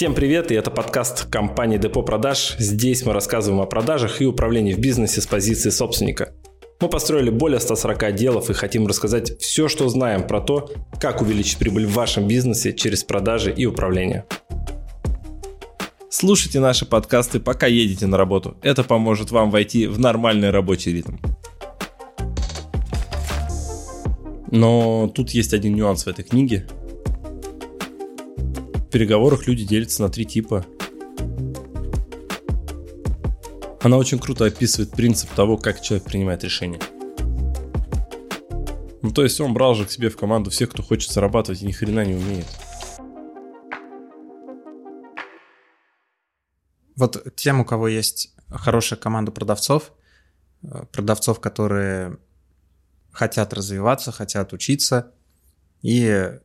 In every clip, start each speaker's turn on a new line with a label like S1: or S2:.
S1: Всем привет, и это подкаст компании Депо Продаж. Здесь мы рассказываем о продажах и управлении в бизнесе с позиции собственника. Мы построили более 140 отделов и хотим рассказать все, что знаем про то, как увеличить прибыль в вашем бизнесе через продажи и управление. Слушайте наши подкасты, пока едете на работу. Это поможет вам войти в нормальный рабочий ритм. Но тут есть один нюанс в этой книге – переговорах люди делятся на три типа. Она очень круто описывает принцип того, как человек принимает решения. Ну, то есть он брал же к себе в команду всех, кто хочет зарабатывать и ни хрена не умеет.
S2: Вот тем, у кого есть хорошая команда продавцов, э, продавцов, которые хотят развиваться, хотят учиться, и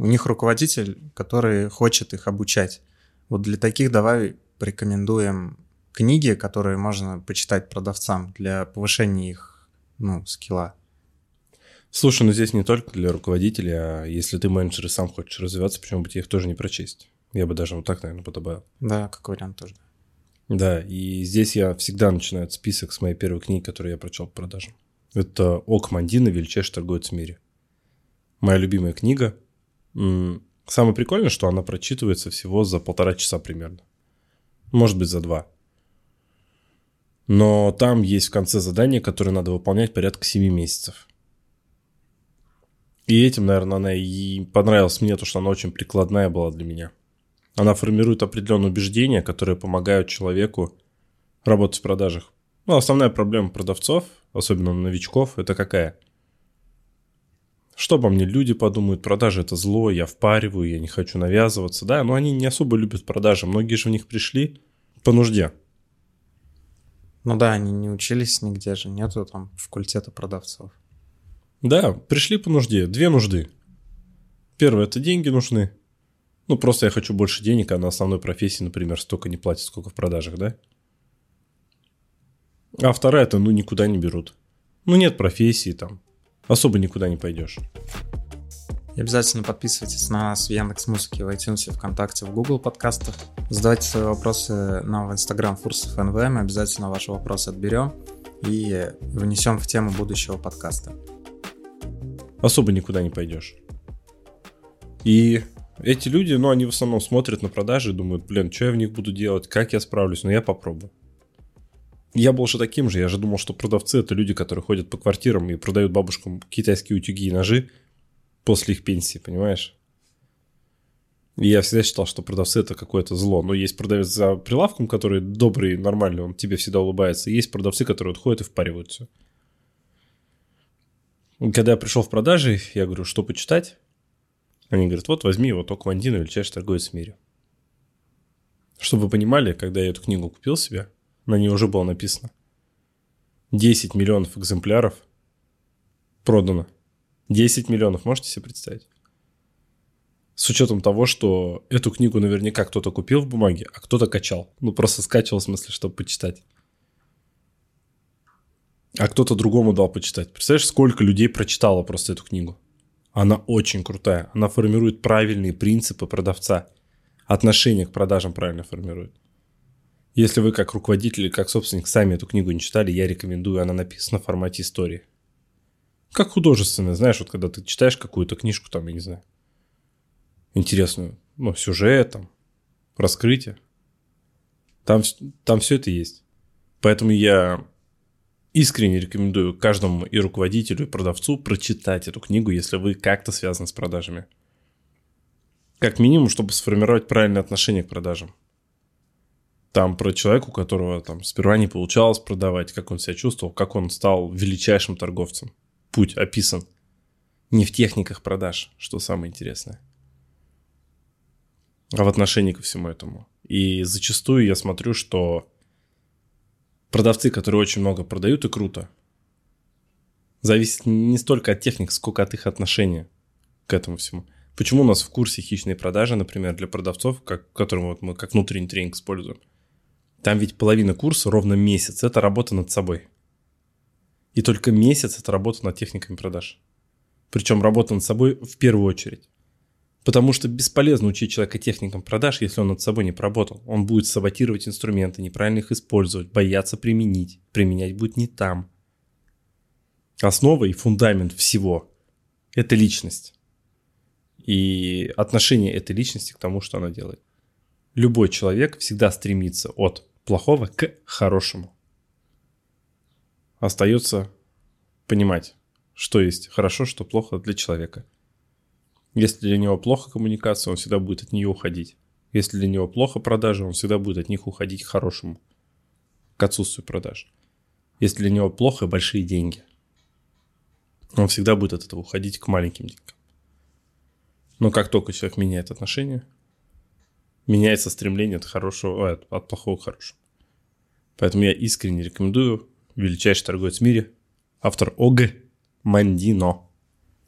S2: у них руководитель, который хочет их обучать. Вот для таких давай порекомендуем книги, которые можно почитать продавцам для повышения их ну, скилла.
S1: Слушай, ну здесь не только для руководителей, а если ты менеджер и сам хочешь развиваться, почему бы тебе их тоже не прочесть? Я бы даже вот так, наверное, подобавил.
S2: Да, как вариант тоже.
S1: Да, и здесь я всегда начинаю список с моей первой книги, которую я прочел по продажам. Это «Ок Мандина. Величайший торговец в мире». Моя любимая книга – Самое прикольное, что она прочитывается всего за полтора часа примерно. Может быть, за два. Но там есть в конце задание, которое надо выполнять порядка 7 месяцев. И этим, наверное, она и понравилась мне, то, что она очень прикладная была для меня. Она формирует определенные убеждения, которые помогают человеку работать в продажах. Ну, основная проблема продавцов, особенно новичков, это какая – что обо мне люди подумают, продажи это зло, я впариваю, я не хочу навязываться, да, но они не особо любят продажи, многие же в них пришли по нужде.
S2: Ну да, они не учились нигде же, нету там факультета продавцов.
S1: Да, пришли по нужде, две нужды. Первое, это деньги нужны. Ну, просто я хочу больше денег, а на основной профессии, например, столько не платят, сколько в продажах, да? А вторая, это, ну, никуда не берут. Ну, нет профессии там, особо никуда не пойдешь.
S2: И обязательно подписывайтесь на нас в Яндекс Музыке, в iTunes, ВКонтакте, в Google подкастах. Задавайте свои вопросы нам в Instagram Фурсов НВ, мы обязательно ваши вопросы отберем и внесем в тему будущего подкаста.
S1: Особо никуда не пойдешь. И эти люди, ну, они в основном смотрят на продажи и думают, блин, что я в них буду делать, как я справлюсь, но я попробую. Я был же таким же, я же думал, что продавцы это люди, которые ходят по квартирам и продают бабушкам китайские утюги и ножи после их пенсии, понимаешь? И я всегда считал, что продавцы это какое-то зло. Но есть продавец за прилавком, который добрый, нормальный, он тебе всегда улыбается. И есть продавцы, которые вот ходят и впаривают все. Когда я пришел в продажи, я говорю, что почитать? Они говорят, вот возьми вот Оквандина, величайший торговец в мире. Чтобы вы понимали, когда я эту книгу купил себе, на ней уже было написано. 10 миллионов экземпляров продано. 10 миллионов, можете себе представить? С учетом того, что эту книгу наверняка кто-то купил в бумаге, а кто-то качал. Ну, просто скачивал, в смысле, чтобы почитать. А кто-то другому дал почитать. Представляешь, сколько людей прочитало просто эту книгу? Она очень крутая. Она формирует правильные принципы продавца. Отношение к продажам правильно формирует. Если вы как руководитель или как собственник сами эту книгу не читали, я рекомендую, она написана в формате истории. Как художественная, знаешь, вот когда ты читаешь какую-то книжку, там, я не знаю, интересную, ну, сюжет, там, раскрытие. Там, там все это есть. Поэтому я искренне рекомендую каждому и руководителю, и продавцу прочитать эту книгу, если вы как-то связаны с продажами. Как минимум, чтобы сформировать правильное отношение к продажам. Там про человека, у которого там сперва не получалось продавать, как он себя чувствовал, как он стал величайшим торговцем. Путь описан. Не в техниках продаж, что самое интересное, а в отношении ко всему этому. И зачастую я смотрю, что продавцы, которые очень много продают и круто, зависит не столько от техник, сколько от их отношения к этому всему. Почему у нас в курсе хищные продажи, например, для продавцов, как, которым вот мы как внутренний тренинг используем, там ведь половина курса, ровно месяц, это работа над собой. И только месяц это работа над техниками продаж. Причем работа над собой в первую очередь. Потому что бесполезно учить человека техникам продаж, если он над собой не поработал. Он будет саботировать инструменты, неправильно их использовать, бояться применить. Применять будет не там. Основа и фундамент всего – это личность. И отношение этой личности к тому, что она делает. Любой человек всегда стремится от плохого к хорошему. Остается понимать, что есть хорошо, что плохо для человека – если для него плохо коммуникация, он всегда будет от нее уходить. Если для него плохо продажи, он всегда будет от них уходить к хорошему, к отсутствию продаж. Если для него плохо большие деньги, он всегда будет от этого уходить к маленьким деньгам. Но как только человек меняет отношения, меняется стремление от хорошего, от, от плохого к хорошему. Поэтому я искренне рекомендую величайший торговец в мире, автор ОГ Мандино.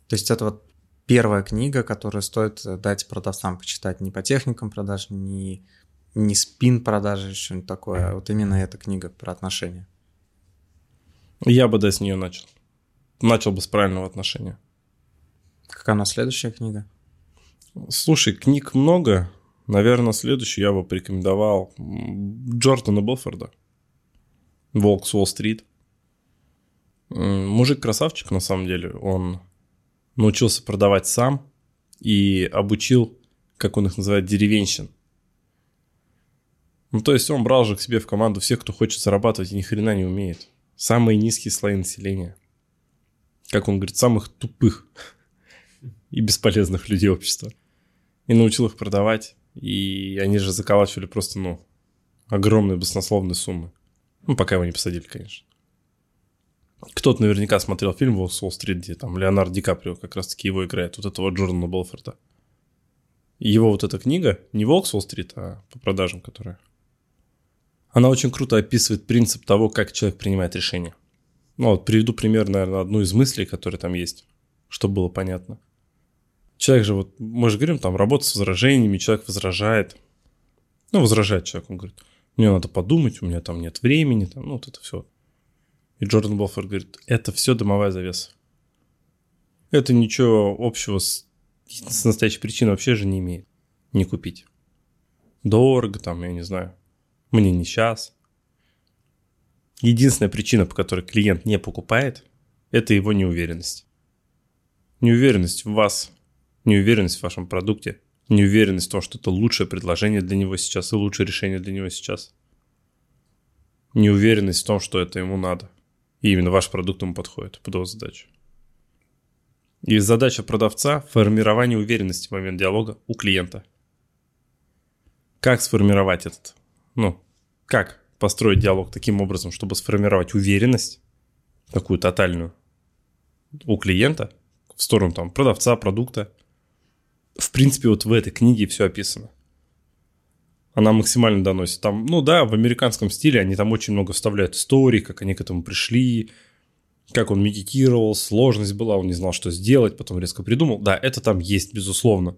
S2: То есть это вот первая книга, которую стоит э, дать продавцам почитать не по техникам продаж, не, не спин продажи, что-нибудь такое, а вот именно эта книга про отношения.
S1: Я бы да с нее начал. Начал бы с правильного отношения.
S2: Какая у нас следующая книга?
S1: Слушай, книг много. Наверное, следующую я бы порекомендовал Джордана Белфорда. «Волк с Уолл-стрит». Мужик красавчик, на самом деле. Он научился продавать сам и обучил, как он их называет, деревенщин. Ну, то есть он брал же к себе в команду всех, кто хочет зарабатывать и ни хрена не умеет. Самые низкие слои населения. Как он говорит, самых тупых и бесполезных людей общества. И научил их продавать. И они же заколачивали просто, ну, огромные баснословные суммы. Ну, пока его не посадили, конечно. Кто-то наверняка смотрел фильм «Волк с Уолл-стрит», где там Леонардо Ди Каприо как раз-таки его играет, вот этого Джордана Белфорта. Его вот эта книга, не «Волк с Уолл-стрит», а по продажам, которая... Она очень круто описывает принцип того, как человек принимает решения. Ну вот приведу пример, наверное, одну из мыслей, которые там есть, чтобы было понятно. Человек же, вот мы же говорим, там, работа с возражениями, человек возражает. Ну, возражает человек, он говорит, мне надо подумать, у меня там нет времени, там, ну, вот это все. И Джордан Белфорд говорит, это все домовая завеса. Это ничего общего с, с настоящей причиной вообще же не имеет. Не купить. Дорого там, я не знаю. Мне не сейчас. Единственная причина, по которой клиент не покупает, это его неуверенность. Неуверенность в вас, неуверенность в вашем продукте, неуверенность в том, что это лучшее предложение для него сейчас и лучшее решение для него сейчас. Неуверенность в том, что это ему надо – и именно ваш продукт ему подходит под его задачу. И задача продавца – формирование уверенности в момент диалога у клиента. Как сформировать этот, ну, как построить диалог таким образом, чтобы сформировать уверенность, такую тотальную, у клиента, в сторону там продавца, продукта. В принципе, вот в этой книге все описано она максимально доносит. Там, ну да, в американском стиле они там очень много вставляют истории, как они к этому пришли, как он медитировал, сложность была, он не знал, что сделать, потом резко придумал. Да, это там есть, безусловно.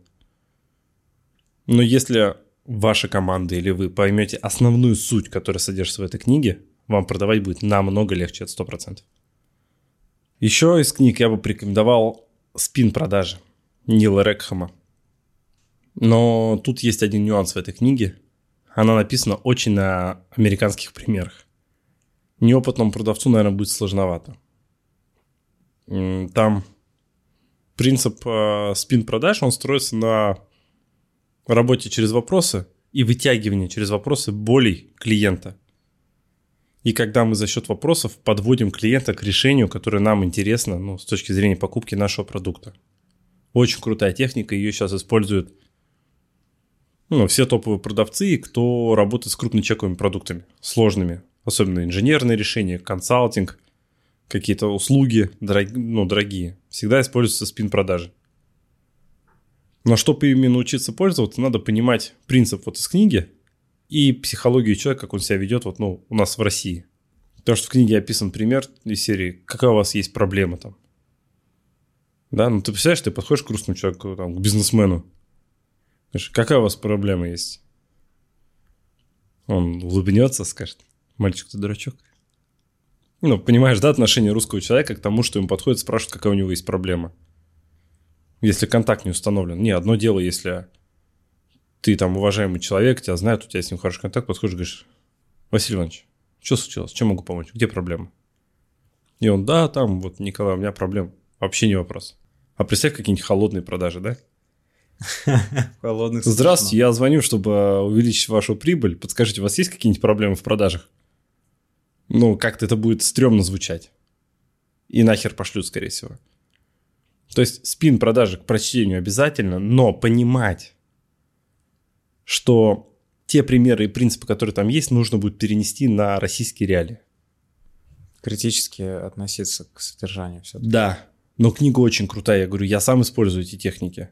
S1: Но если ваша команда или вы поймете основную суть, которая содержится в этой книге, вам продавать будет намного легче, это 100%. Еще из книг я бы порекомендовал «Спин продажи» Нила Рекхама. Но тут есть один нюанс в этой книге она написана очень на американских примерах. Неопытному продавцу, наверное, будет сложновато. Там принцип э, спин-продаж, он строится на работе через вопросы и вытягивании через вопросы болей клиента. И когда мы за счет вопросов подводим клиента к решению, которое нам интересно ну, с точки зрения покупки нашего продукта. Очень крутая техника, ее сейчас используют ну, все топовые продавцы, кто работает с крупночековыми продуктами, сложными, особенно инженерные решения, консалтинг, какие-то услуги дорог, ну, дорогие, всегда используются спин-продажи. Но чтобы ими научиться пользоваться, надо понимать принцип вот из книги и психологию человека, как он себя ведет вот, ну, у нас в России. Потому что в книге описан пример из серии «Какая у вас есть проблема там?» Да, ну ты представляешь, ты подходишь к грустному человеку, там, к бизнесмену, какая у вас проблема есть? Он улыбнется, скажет, мальчик, ты дурачок. Ну, понимаешь, да, отношение русского человека к тому, что ему подходит, спрашивает, какая у него есть проблема. Если контакт не установлен. Не, одно дело, если ты там уважаемый человек, тебя знают, у тебя с ним хороший контакт, подходишь, говоришь, Василий Иванович, что случилось? Чем могу помочь? Где проблема? И он, да, там вот, Николай, у меня проблем. Вообще не вопрос. А представь, какие-нибудь холодные продажи, да?
S2: Холодных
S1: Здравствуйте, я звоню, чтобы увеличить вашу прибыль. Подскажите, у вас есть какие-нибудь проблемы в продажах? Ну, как-то это будет стрёмно звучать. И нахер пошлют, скорее всего. То есть спин продажи к прочтению обязательно, но понимать, что те примеры и принципы, которые там есть, нужно будет перенести на российские реалии.
S2: Критически относиться к содержанию все
S1: Да, но книга очень крутая. Я говорю, я сам использую эти техники.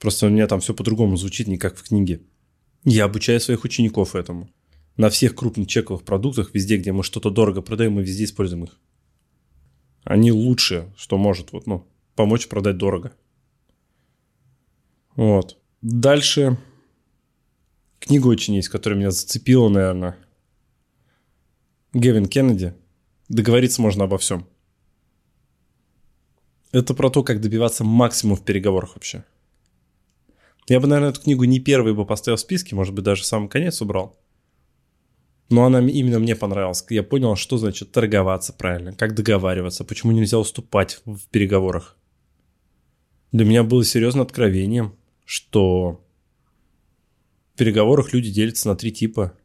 S1: Просто у меня там все по-другому звучит, не как в книге. Я обучаю своих учеников этому. На всех крупных чековых продуктах, везде, где мы что-то дорого продаем, мы везде используем их. Они лучшие, что может вот, ну, помочь продать дорого. Вот. Дальше книга очень есть, которая меня зацепила, наверное. Гевин Кеннеди. Договориться можно обо всем. Это про то, как добиваться максимум в переговорах вообще. Я бы, наверное, эту книгу не первой бы поставил в списке, может быть, даже в самый конец убрал. Но она именно мне понравилась. Я понял, что значит торговаться правильно, как договариваться, почему нельзя уступать в переговорах. Для меня было серьезным откровением, что в переговорах люди делятся на три типа.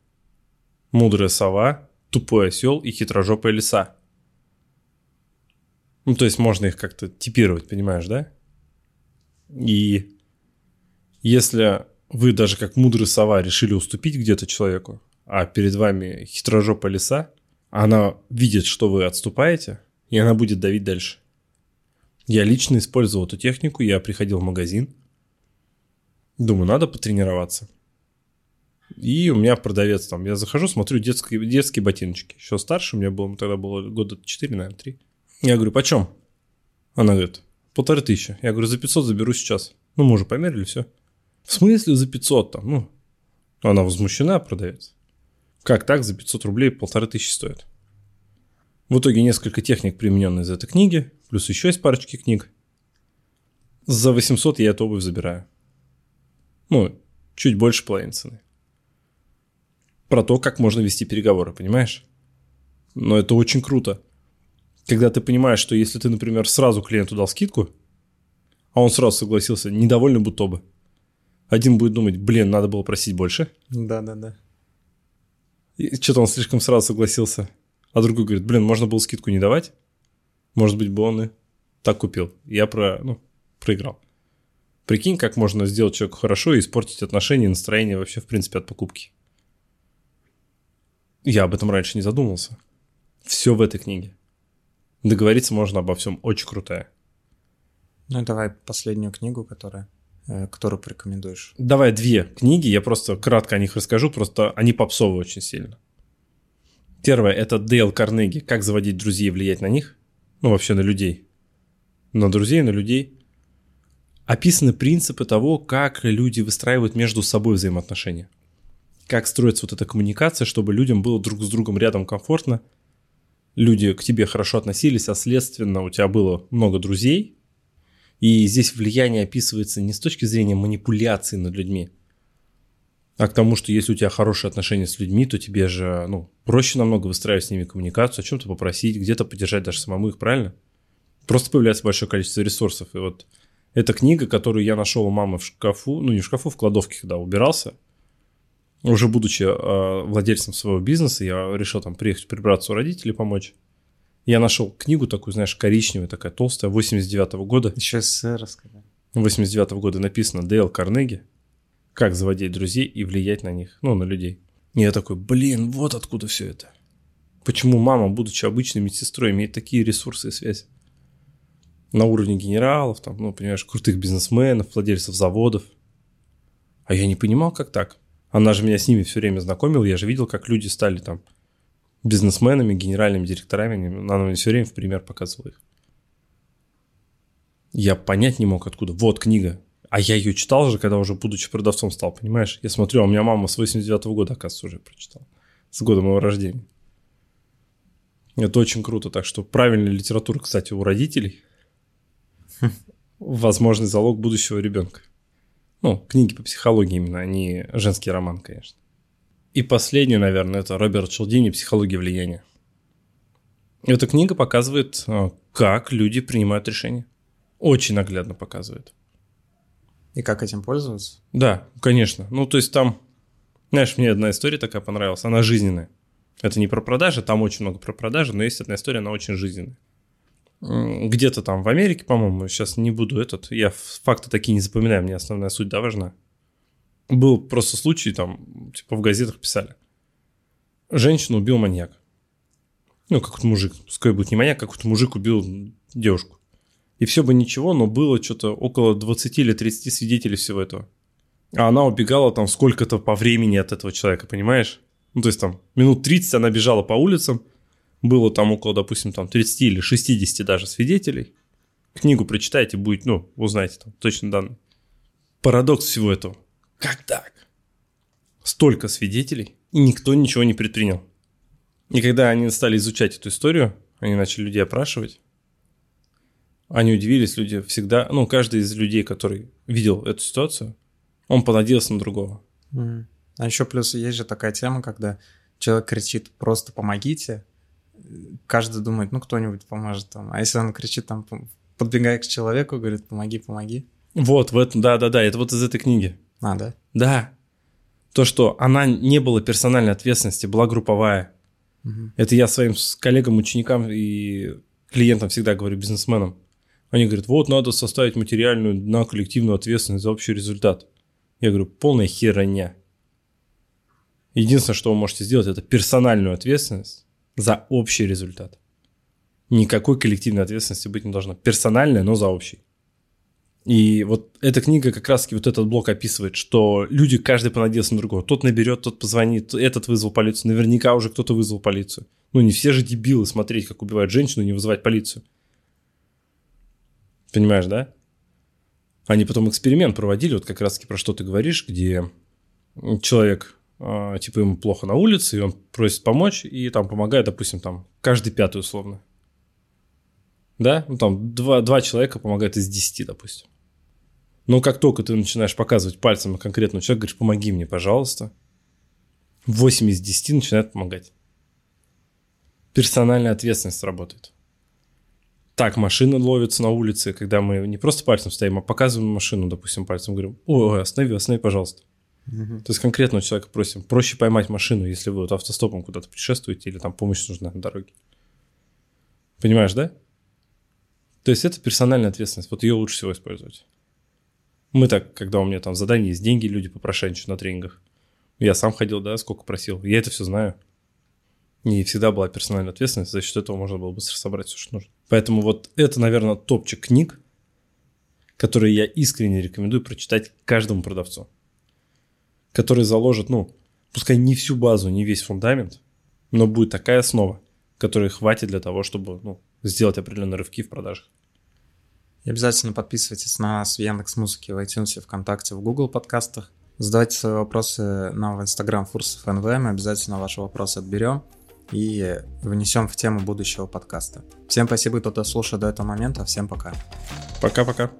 S1: Мудрая сова, тупой осел и хитрожопая лиса. Ну, то есть можно их как-то типировать, понимаешь, да? И если вы даже как мудрый сова решили уступить где-то человеку, а перед вами хитрожопая лиса, она видит, что вы отступаете, и она будет давить дальше. Я лично использовал эту технику, я приходил в магазин, думаю, надо потренироваться. И у меня продавец там, я захожу, смотрю детские, детские ботиночки. Еще старше, у меня было, тогда было года 4, наверное, 3. Я говорю, почем? Она говорит, полторы тысячи. Я говорю, за 500 заберу сейчас. Ну, мы уже померили, все. В смысле за 500 там? Ну, она возмущена, продавец. Как так за 500 рублей полторы тысячи стоит? В итоге несколько техник, примененных из этой книги, плюс еще есть парочки книг. За 800 я эту обувь забираю. Ну, чуть больше половины цены. Про то, как можно вести переговоры, понимаешь? Но это очень круто. Когда ты понимаешь, что если ты, например, сразу клиенту дал скидку, а он сразу согласился, недовольный будто бы – один будет думать, блин, надо было просить больше.
S2: Да-да-да.
S1: что-то он слишком сразу согласился. А другой говорит, блин, можно было скидку не давать. Может быть, бы он и так купил. Я про, ну, проиграл. Прикинь, как можно сделать человеку хорошо и испортить отношения и настроение вообще, в принципе, от покупки. Я об этом раньше не задумывался. Все в этой книге. Договориться можно обо всем. Очень крутая.
S2: Ну, давай последнюю книгу, которая которую порекомендуешь?
S1: Давай две книги, я просто кратко о них расскажу, просто они попсовые очень сильно. Первое – это Дейл Карнеги «Как заводить друзей и влиять на них». Ну, вообще на людей. На друзей, на людей. Описаны принципы того, как люди выстраивают между собой взаимоотношения. Как строится вот эта коммуникация, чтобы людям было друг с другом рядом комфортно. Люди к тебе хорошо относились, а следственно у тебя было много друзей, и здесь влияние описывается не с точки зрения манипуляции над людьми, а к тому, что если у тебя хорошие отношения с людьми, то тебе же ну, проще намного выстраивать с ними коммуникацию, о чем-то попросить, где-то поддержать даже самому их, правильно? Просто появляется большое количество ресурсов. И вот эта книга, которую я нашел у мамы в шкафу, ну не в шкафу, в кладовке, когда убирался, уже будучи э, владельцем своего бизнеса, я решил там приехать прибраться у родителей, помочь. Я нашел книгу такую, знаешь, коричневая, такая толстая, 89-го года.
S2: Еще СССР рассказали.
S1: 89-го года написано Дейл Карнеги «Как заводить друзей и влиять на них, ну, на людей». И я такой, блин, вот откуда все это. Почему мама, будучи обычной медсестрой, имеет такие ресурсы и связи? На уровне генералов, там, ну, понимаешь, крутых бизнесменов, владельцев заводов. А я не понимал, как так. Она же меня с ними все время знакомила, я же видел, как люди стали там бизнесменами, генеральными директорами. Она мне все время в пример показывала их. Я понять не мог, откуда. Вот книга. А я ее читал же, когда уже будучи продавцом стал, понимаешь? Я смотрю, а у меня мама с 89 -го года, оказывается, уже прочитала. С года моего рождения. Это очень круто. Так что правильная литература, кстати, у родителей. возможный залог будущего ребенка. Ну, книги по психологии именно, а не женский роман, конечно. И последний, наверное, это Роберт Челдини «Психология влияния». Эта книга показывает, а, как люди принимают решения. Очень наглядно показывает.
S2: И как этим пользоваться?
S1: Да, конечно. Ну, то есть там, знаешь, мне одна история такая понравилась, она жизненная. Это не про продажи, там очень много про продажи, но есть одна история, она очень жизненная где-то там в Америке, по-моему, сейчас не буду этот, я факты такие не запоминаю, мне основная суть, да, важна. Был просто случай, там, типа в газетах писали. Женщину убил маньяк. Ну, какой-то мужик, пускай будет не маньяк, какой-то мужик убил девушку. И все бы ничего, но было что-то около 20 или 30 свидетелей всего этого. А она убегала там сколько-то по времени от этого человека, понимаешь? Ну, то есть там минут 30 она бежала по улицам, было там около, допустим, там 30 или 60 даже свидетелей. Книгу прочитайте, будет, ну, узнаете там точно данные. Парадокс всего этого. Как так? Столько свидетелей, и никто ничего не предпринял. И когда они стали изучать эту историю, они начали людей опрашивать, они удивились, люди всегда, ну, каждый из людей, который видел эту ситуацию, он понадеялся на другого.
S2: Mm. А еще плюс есть же такая тема, когда человек кричит «просто помогите», каждый думает, ну, кто-нибудь поможет там. А если он кричит там, подбегая к человеку, говорит, помоги, помоги.
S1: Вот, в этом, да-да-да, это вот из этой книги.
S2: А, да?
S1: Да. То, что она не была персональной ответственности, была групповая. Угу. Это я своим коллегам, ученикам и клиентам всегда говорю, бизнесменам. Они говорят, вот надо составить материальную на коллективную ответственность за общий результат. Я говорю, полная херня. Единственное, что вы можете сделать, это персональную ответственность за общий результат. Никакой коллективной ответственности быть не должно. Персональная, но за общий. И вот эта книга как раз вот этот блок описывает, что люди, каждый понадеялся на другого. Тот наберет, тот позвонит, этот вызвал полицию. Наверняка уже кто-то вызвал полицию. Ну, не все же дебилы смотреть, как убивают женщину, не вызывать полицию. Понимаешь, да? Они потом эксперимент проводили, вот как раз-таки про что ты говоришь, где человек а, типа ему плохо на улице, и он просит помочь, и там помогает, допустим, там каждый пятый условно. Да? Ну, там два, два человека помогают из десяти, допустим. Но как только ты начинаешь показывать пальцем на конкретного человека, говоришь, помоги мне, пожалуйста, 8 из 10 начинает помогать. Персональная ответственность работает. Так, машина ловится на улице, когда мы не просто пальцем стоим, а показываем машину, допустим, пальцем, говорим, ой, останови, останови, пожалуйста. Угу. То есть конкретного человека просим. Проще поймать машину, если вы вот автостопом куда-то путешествуете или там помощь нужна на дороге. Понимаешь, да? То есть это персональная ответственность. Вот ее лучше всего использовать. Мы так, когда у меня там задание есть, деньги люди попрошайничают на тренингах. Я сам ходил, да, сколько просил. Я это все знаю. И всегда была персональная ответственность, за счет этого можно было быстро собрать все, что нужно. Поэтому вот это, наверное, топчик книг, которые я искренне рекомендую прочитать каждому продавцу который заложит, ну, пускай не всю базу, не весь фундамент, но будет такая основа, которой хватит для того, чтобы ну, сделать определенные рывки в продажах.
S2: И обязательно подписывайтесь на нас в Яндекс Музыке, в iTunes, ВКонтакте, в Google подкастах. Задавайте свои вопросы нам в Instagram Фурсов НВ, мы обязательно ваши вопросы отберем и внесем в тему будущего подкаста. Всем спасибо, кто дослушал до этого момента, всем пока.
S1: Пока-пока.